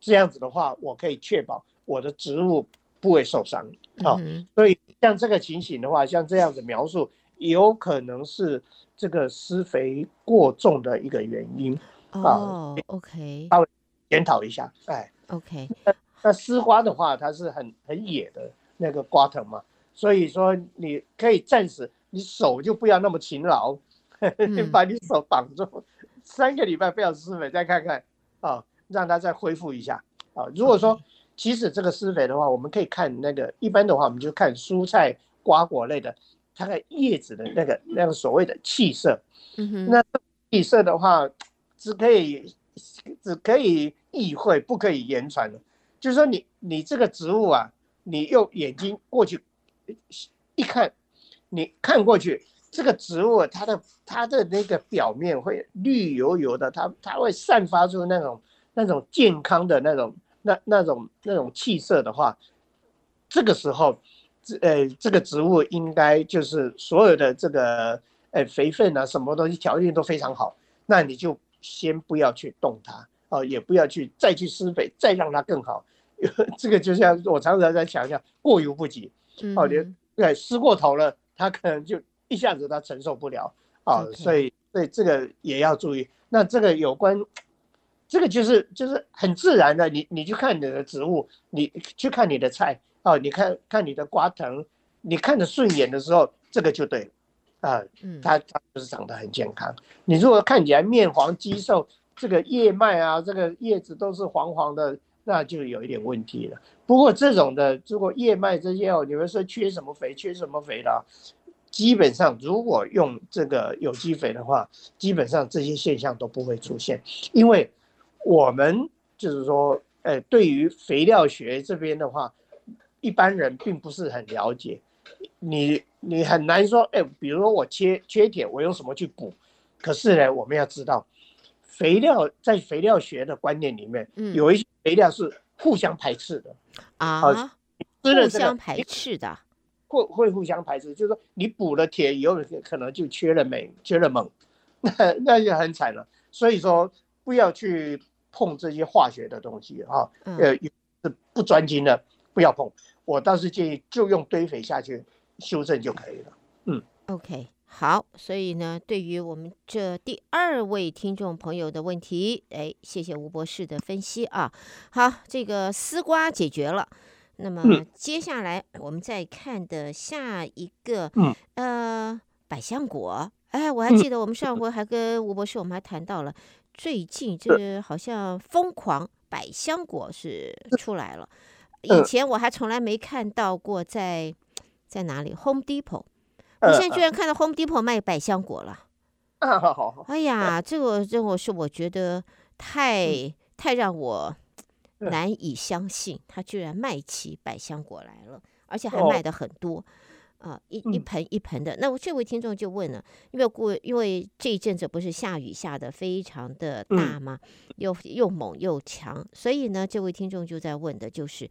这样子的话，我可以确保我的植物不会受伤啊。所以。像这个情形的话，像这样子描述，有可能是这个施肥过重的一个原因啊。OK，稍微检讨一下。哎，OK。那那丝瓜的话，它是很很野的那个瓜藤嘛，所以说你可以暂时，你手就不要那么勤劳，你 <laughs> 把你手绑住，三个礼拜不要施肥，再看看啊，让它再恢复一下啊。如果说。其实这个施肥的话，我们可以看那个一般的话，我们就看蔬菜瓜果类的，它的叶子的那个那个所谓的气色。嗯哼。那气色的话，只可以只可以意会，不可以言传的。就是说你，你你这个植物啊，你用眼睛过去一看，你看过去，这个植物它的它的那个表面会绿油油的，它它会散发出那种那种健康的那种。那那种那种气色的话，这个时候，这呃这个植物应该就是所有的这个呃肥分啊什么东西条件都非常好，那你就先不要去动它哦，也不要去再去施肥，再让它更好。<laughs> 这个就像我常常在强调，过犹不及哦，你对施过头了，它可能就一下子它承受不了啊，所以所以这个也要注意。那这个有关。这个就是就是很自然的，你你去看你的植物，你去看你的菜哦，你看看你的瓜藤，你看着顺眼的时候，这个就对了，啊，它它就是长得很健康。你如果看起来面黄肌瘦，这个叶脉啊，这个叶子都是黄黄的，那就有一点问题了。不过这种的，如果叶脉这些哦，你们说缺什么肥，缺什么肥的，基本上如果用这个有机肥的话，基本上这些现象都不会出现，因为。我们就是说，呃，对于肥料学这边的话，一般人并不是很了解。你你很难说，哎，比如说我缺缺铁，我用什么去补？可是呢，我们要知道，肥料在肥料学的观念里面，有一些肥料是互相排斥的啊，互相排斥的，会会互相排斥，就是说你补了铁以后，可能就缺了镁，缺了锰，<laughs> 那那就很惨了。所以说，不要去。碰这些化学的东西啊，呃，是不专精的，不要碰。我倒是建议就用堆肥下去，修正就可以了。嗯，OK，好，所以呢，对于我们这第二位听众朋友的问题，哎，谢谢吴博士的分析啊。好，这个丝瓜解决了，那么接下来我们再看的下一个，嗯，呃，百香果。哎，我还记得我们上回还跟吴博士，我们还谈到了最近这好像疯狂百香果是出来了。以前我还从来没看到过在，在在哪里？Home Depot，我现在居然。看到 Home Depot 卖百香果了。<laughs> 哎呀，这个这个是我觉得太太让我难以相信，他居然卖起百香果来了，而且还卖的很多。啊，一一盆一盆的。那我这位听众就问了，因为过因为这一阵子不是下雨下得非常的大吗？又又猛又强，所以呢，这位听众就在问的就是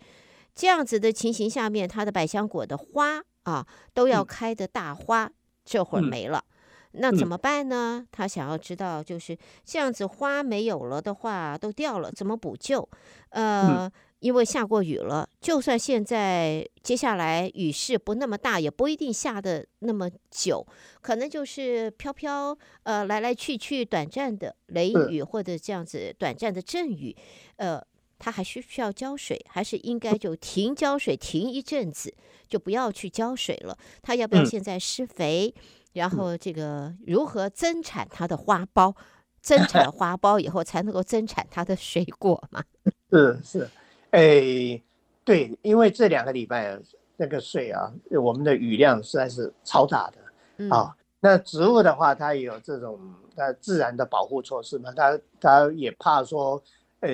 这样子的情形下面，它的百香果的花啊都要开的大花，这会儿没了，那怎么办呢？他想要知道就是这样子花没有了的话，都掉了，怎么补救？呃。因为下过雨了，就算现在接下来雨势不那么大，也不一定下的那么久，可能就是飘飘呃来来去去短暂的雷雨或者这样子短暂的阵雨，呃，它还需需要浇水，还是应该就停浇水，停一阵子就不要去浇水了？它要不要现在施肥？然后这个如何增产它的花苞？增产 <laughs> 花苞以后才能够增产它的水果嘛？是是。哎，对，因为这两个礼拜那个水啊，我们的雨量实在是超大的、嗯、啊。那植物的话，它也有这种它自然的保护措施嘛，它它也怕说，呃，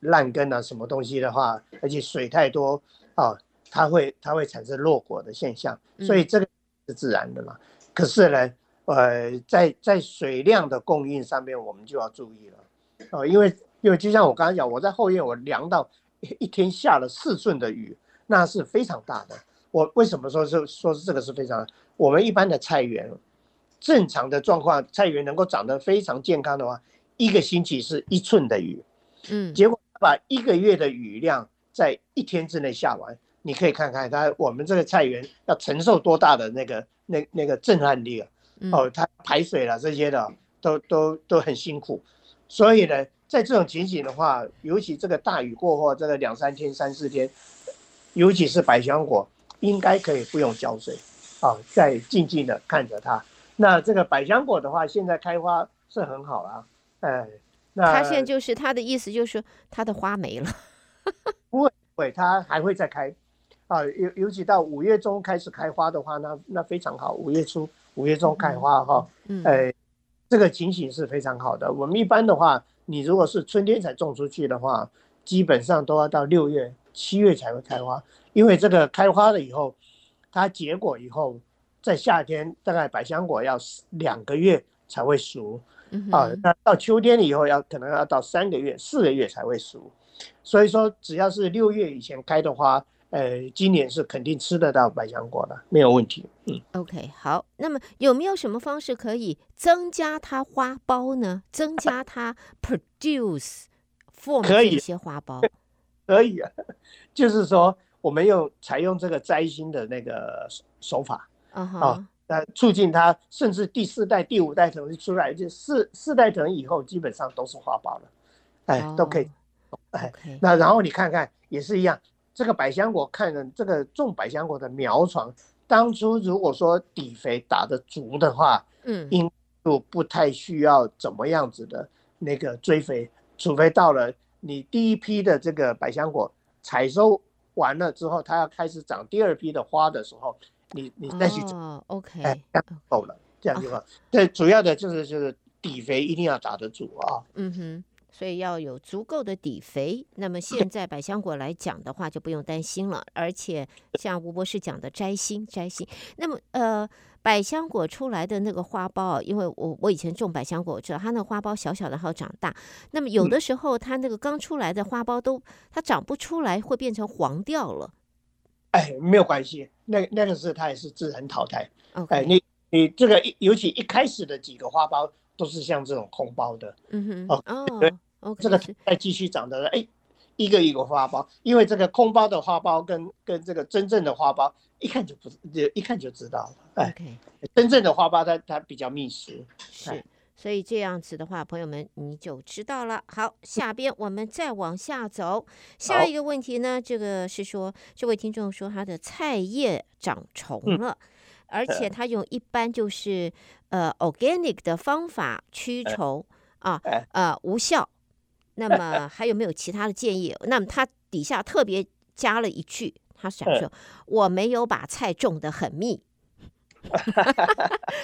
烂根啊什么东西的话，而且水太多啊，它会它会产生落果的现象，所以这个是自然的嘛。嗯、可是呢，呃，在在水量的供应上面，我们就要注意了哦、啊，因为因为就像我刚才讲，我在后院我量到。一天下了四寸的雨，那是非常大的。我为什么说是说是这个是非常？我们一般的菜园，正常的状况，菜园能够长得非常健康的话，一个星期是一寸的雨，嗯，结果把一个月的雨量在一天之内下完，你可以看看它我们这个菜园要承受多大的那个那那个震撼力啊！哦，它排水了这些的都都都很辛苦，所以呢。在这种情形的话，尤其这个大雨过后，这个两三天、三四天，尤其是百香果，应该可以不用浇水，啊，再静静的看着它。那这个百香果的话，现在开花是很好啊，哎，那它现在就是它的意思，就是它的花没了，<laughs> 不会，不会，它还会再开，啊，尤尤其到五月中开始开花的话，那那非常好，五月初、五月中开花哈，嗯，哎，这个情形是非常好的。我们一般的话。你如果是春天才种出去的话，基本上都要到六月、七月才会开花，因为这个开花了以后，它结果以后，在夏天大概百香果要两个月才会熟，啊，那到秋天以后要可能要到三个月、四个月才会熟，所以说只要是六月以前开的花。呃，今年是肯定吃得到百香果的，没有问题。嗯，OK，好。那么有没有什么方式可以增加它花苞呢？增加它 produce form 这些花苞？可以啊，<laughs> 就是说我们用采用这个摘心的那个手法啊，啊，那促进它，甚至第四代、第五代藤出来，就四四代藤以后基本上都是花苞了，哎，oh, 都可以。哎.那然后你看看也是一样。这个百香果，看着这个种百香果的苗床，当初如果说底肥打得足的话，嗯，应就不太需要怎么样子的那个追肥，除非到了你第一批的这个百香果采收完了之后，它要开始长第二批的花的时候，你你再去哦，OK，哎，够了，这样就好。对，主要的就是就是底肥一定要打得足啊。嗯哼。所以要有足够的底肥。那么现在百香果来讲的话，就不用担心了。而且像吴博士讲的摘心，摘心。那么呃，百香果出来的那个花苞，因为我我以前种百香果，我知道它那个花苞小小的，好长大。那么有的时候它那个刚出来的花苞都它长不出来，会变成黄掉了。哎，没有关系，那那个是它也是自然淘汰。哎，你你这个尤其一开始的几个花苞都是像这种空包的。嗯哼，哦。哦 Okay, 这个再继续长的，哎，一个一个花苞，因为这个空包的花苞跟跟这个真正的花苞一看就不就一看就知道了。哎，Okay. 真正的花苞它它比较密实。是，所以这样子的话，朋友们你就知道了。好，下边我们再往下走，下一个问题呢，这个是说这位听众说他的菜叶长虫了，嗯、而且 <laughs> 他用一般就是呃 organic 的方法驱虫啊，呃无效。那么还有没有其他的建议？那么他底下特别加了一句，他想说：“我没有把菜种的很密。<laughs> ”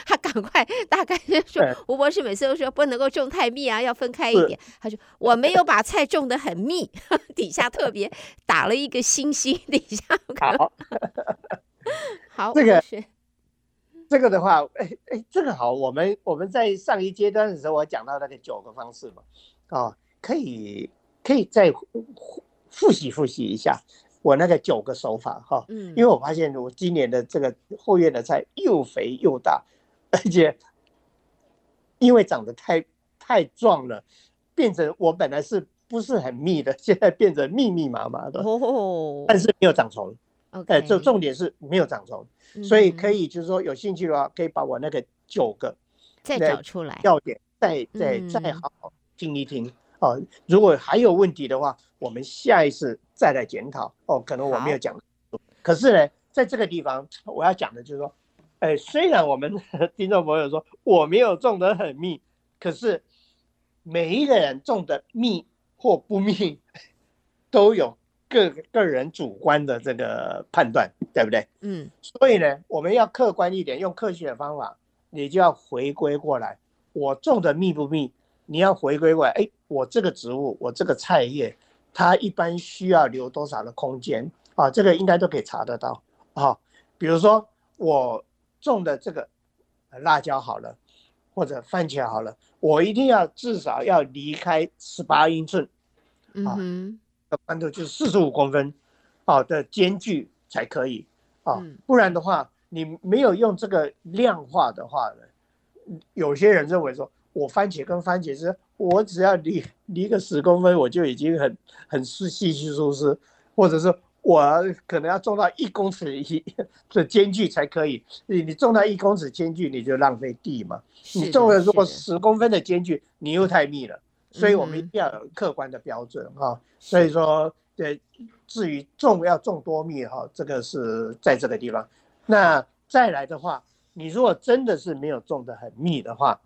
他赶快大概就说：“吴博士每次都说不能够种太密啊，要分开一点。”他说：“我没有把菜种的很密。”底下特别打了一个星星，底下好，<laughs> 好，这个是这个的话，哎哎，这个好，我们我们在上一阶段的时候，我讲到那个九个方式嘛，啊。可以可以再复习复习一下我那个九个手法哈，嗯，因为我发现我今年的这个后院的菜又肥又大，而且因为长得太太壮了，变成我本来是不是很密的，现在变成密密麻麻的，哦，但是没有长虫，哎，这重点是没有长虫，所以可以就是说有兴趣的话，可以把我那个九个再找出来要点，再再再好好听一听。哦，如果还有问题的话，我们下一次再来检讨。哦，可能我没有讲。可是呢，在这个地方我要讲的就是说，哎，虽然我们听众朋友说我没有种得很密，可是每一个人种的密或不密，<laughs> 都有个个人主观的这个判断，对不对？嗯。所以呢，我们要客观一点，用科学的方法，你就要回归过来，我种的密不密？你要回归过来，哎，我这个植物，我这个菜叶，它一般需要留多少的空间啊？这个应该都可以查得到啊。比如说我种的这个辣椒好了，或者番茄好了，我一定要至少要离开十八英寸，啊，宽度就是四十五公分，好的间距才可以啊，不然的话，你没有用这个量化的话呢，有些人认为说。我番茄跟番茄是，我只要离离个十公分，我就已经很很是细细疏丝，或者是我可能要种到一公尺一的间距才可以。你你种到一公尺间距，你就浪费地嘛。你种了如果十公分的间距，你又太密了。所以我们一定要有客观的标准哈。所以说，对，至于种要种多密哈，这个是在这个地方。那再来的话，你如果真的是没有种得很密的话。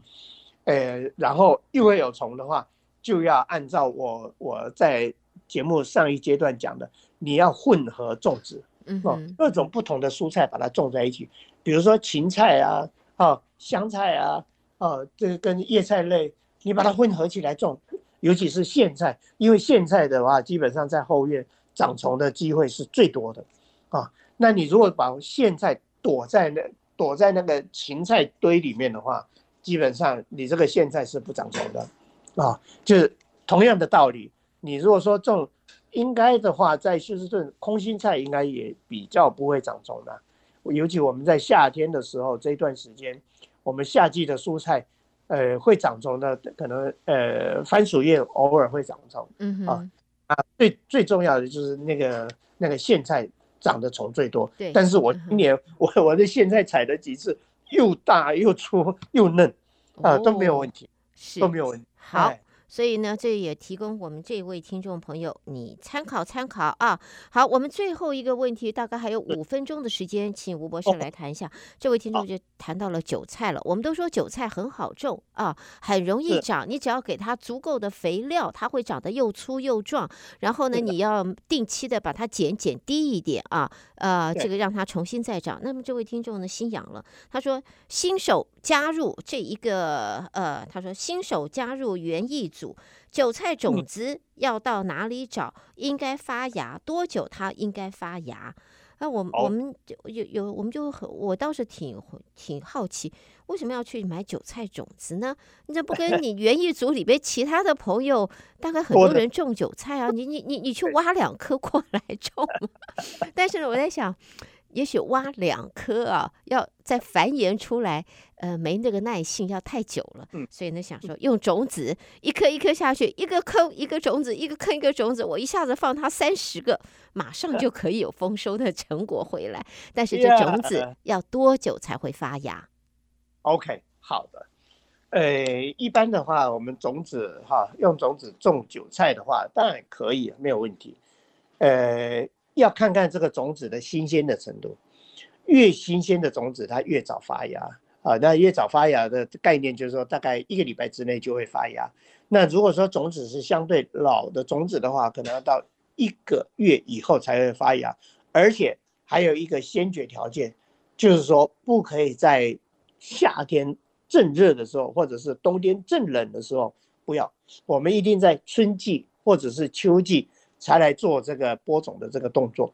呃，然后又会有虫的话，就要按照我我在节目上一阶段讲的，你要混合种植，嗯，各种不同的蔬菜把它种在一起，比如说芹菜啊，啊，香菜啊，啊，这个跟叶菜类，你把它混合起来种，尤其是苋菜，因为苋菜的话，基本上在后院长虫的机会是最多的，啊，那你如果把苋菜躲在那躲在那个芹菜堆里面的话，基本上你这个苋菜是不长虫的，啊，就是同样的道理。你如果说种应该的话，在休斯顿空心菜应该也比较不会长虫的。尤其我们在夏天的时候这一段时间，我们夏季的蔬菜，呃，会长虫的可能呃番薯叶偶尔会长虫，嗯哼啊啊，最最重要的就是那个那个苋菜长的虫最多。对，但是我今年我我的苋菜采了几次。又大又粗又嫩，啊，都没有问题，是都没有问题。好。所以呢，这也提供我们这位听众朋友你参考参考啊。好，我们最后一个问题，大概还有五分钟的时间，请吴博士来谈一下。这位听众就谈到了韭菜了。我们都说韭菜很好种啊，很容易长，你只要给它足够的肥料，它会长得又粗又壮。然后呢，你要定期的把它剪剪低一点啊，呃，这个让它重新再长。那么这位听众呢，心痒了，他说新手加入这一个呃，他说新手加入园艺组。韭菜种子要到哪里找？应该发芽多久？它应该发芽？那我们我们有有我们就很，我倒是挺挺好奇，为什么要去买韭菜种子呢？你这不跟 <laughs> 你园艺组里边其他的朋友，大概很多人种韭菜啊，你你你你去挖两颗过来种。<laughs> 但是呢，我在想。也许挖两颗啊，要再繁衍出来，呃，没那个耐性，要太久了。嗯，所以呢，想说用种子一颗一颗下去，一个坑一个种子，一个坑一个种子，我一下子放它三十个，马上就 <laughs> 可以有丰收的成果回来。但是这种子要多久才会发芽？OK，好的。呃，一般的话，我们种子哈，用种子种韭菜的话，当然可以，没有问题。呃。要看看这个种子的新鲜的程度，越新鲜的种子它越早发芽啊。那越早发芽的概念就是说，大概一个礼拜之内就会发芽。那如果说种子是相对老的种子的话，可能要到一个月以后才会发芽。而且还有一个先决条件，就是说不可以在夏天正热的时候，或者是冬天正冷的时候不要。我们一定在春季或者是秋季。才来做这个播种的这个动作，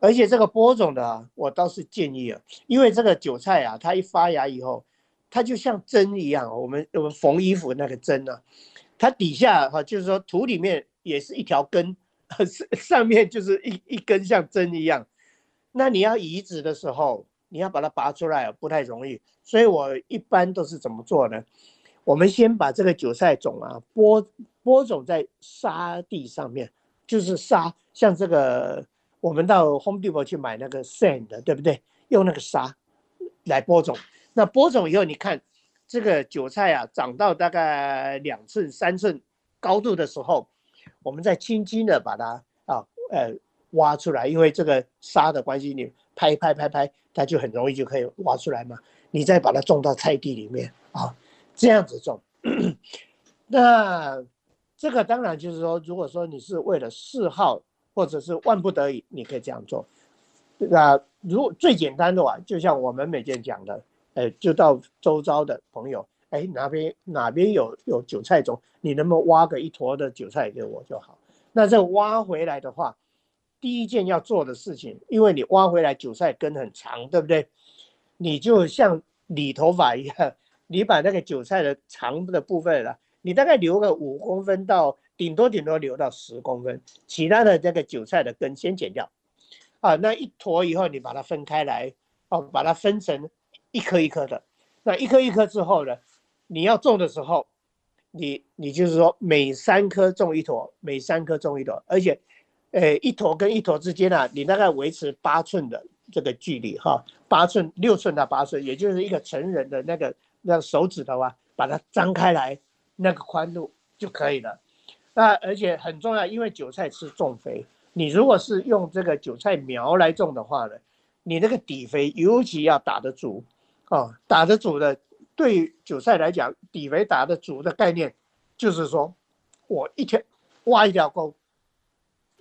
而且这个播种的啊，我倒是建议啊，因为这个韭菜啊，它一发芽以后，它就像针一样，我们我们缝衣服那个针呢，它底下哈，就是说土里面也是一条根，<laughs> 上上面就是一一根像针一样，那你要移植的时候，你要把它拔出来不太容易，所以我一般都是怎么做呢？我们先把这个韭菜种啊播播种在沙地上面。就是沙，像这个，我们到 Home Depot 去买那个 sand，对不对？用那个沙来播种。那播种以后，你看这个韭菜啊，长到大概两寸、三寸高度的时候，我们再轻轻的把它啊，呃，挖出来，因为这个沙的关系，你拍拍拍拍，它就很容易就可以挖出来嘛。你再把它种到菜地里面啊，这样子种。<coughs> 那。这个当然就是说，如果说你是为了嗜好，或者是万不得已，你可以这样做。那如最简单的话，就像我们每天讲的，哎，就到周遭的朋友，哎，哪边哪边有有韭菜种，你能不能挖个一坨的韭菜给我就好？那这挖回来的话，第一件要做的事情，因为你挖回来韭菜根很长，对不对？你就像理头发一样，你把那个韭菜的长的部分了。你大概留个五公分到顶多顶多留到十公分，其他的这个韭菜的根先剪掉，啊，那一坨以后你把它分开来，哦，把它分成一颗一颗的，那一颗一颗之后呢，你要种的时候，你你就是说每三颗种一坨，每三颗种一坨，而且，呃，一坨跟一坨之间啊，你大概维持八寸的这个距离哈，八寸六寸到八寸，也就是一个成人的那个那手指头啊，把它张开来。那个宽度就可以了，那而且很重要，因为韭菜吃重肥，你如果是用这个韭菜苗来种的话呢，你那个底肥尤其要打得足，哦，打得足的，对韭菜来讲，底肥打得足的概念，就是说，我一天挖一条沟，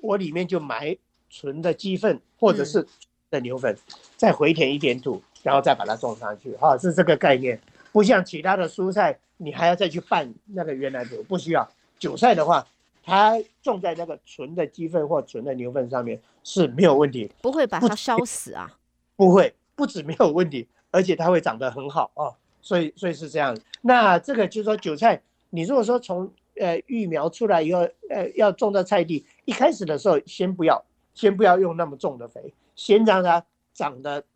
我里面就埋纯的鸡粪或者是的牛粪，再回填一点土，然后再把它种上去，哈，是这个概念，不像其他的蔬菜。你还要再去拌那个原来的，不需要。韭菜的话，它种在那个纯的鸡粪或纯的牛粪上面是没有问题，不会把它烧死啊？<laughs> 不会，不止没有问题，而且它会长得很好哦。所以，所以是这样。那这个就是说，韭菜，你如果说从呃育苗出来以后，呃要种到菜地，一开始的时候先不要，先不要用那么重的肥，先让它长得。<clears throat>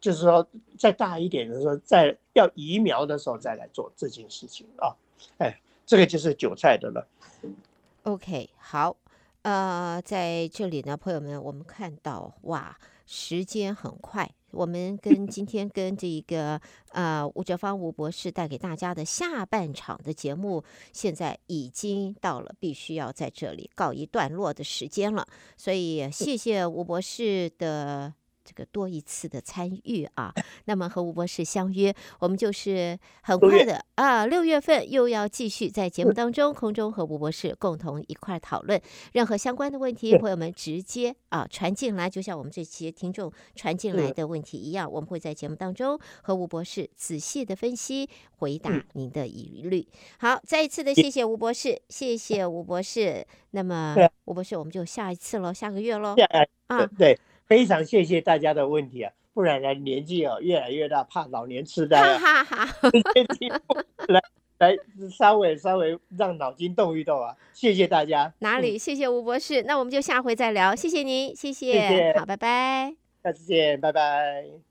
就是说，再大一点的时候，在要移苗的时候再来做这件事情啊，哎，这个就是韭菜的了。OK，好，呃，在这里呢，朋友们，我们看到哇，时间很快，我们跟 <laughs> 今天跟这个呃吴哲芳吴博士带给大家的下半场的节目，现在已经到了必须要在这里告一段落的时间了，所以谢谢吴博士的。这个多一次的参与啊，<laughs> 那么和吴博士相约，我们就是很快的啊，六月份又要继续在节目当中空中和吴博士共同一块讨论。任何相关的问题，朋友们直接啊传进来，就像我们这些听众传进来的问题一样，我们会在节目当中和吴博士仔细的分析回答您的疑虑。好，再一次的谢谢吴博士，谢谢吴博士。那么吴博士，我们就下一次喽，下个月喽。啊，对。非常谢谢大家的问题啊，不然呢年纪哦越来越大，怕老年痴呆啊。哈哈哈，来来，稍微稍微让脑筋动一动啊，谢谢大家。哪里？谢谢吴博士，那我们就下回再聊。谢谢您，谢谢。谢谢。好，拜拜。拜拜。下次见，拜拜。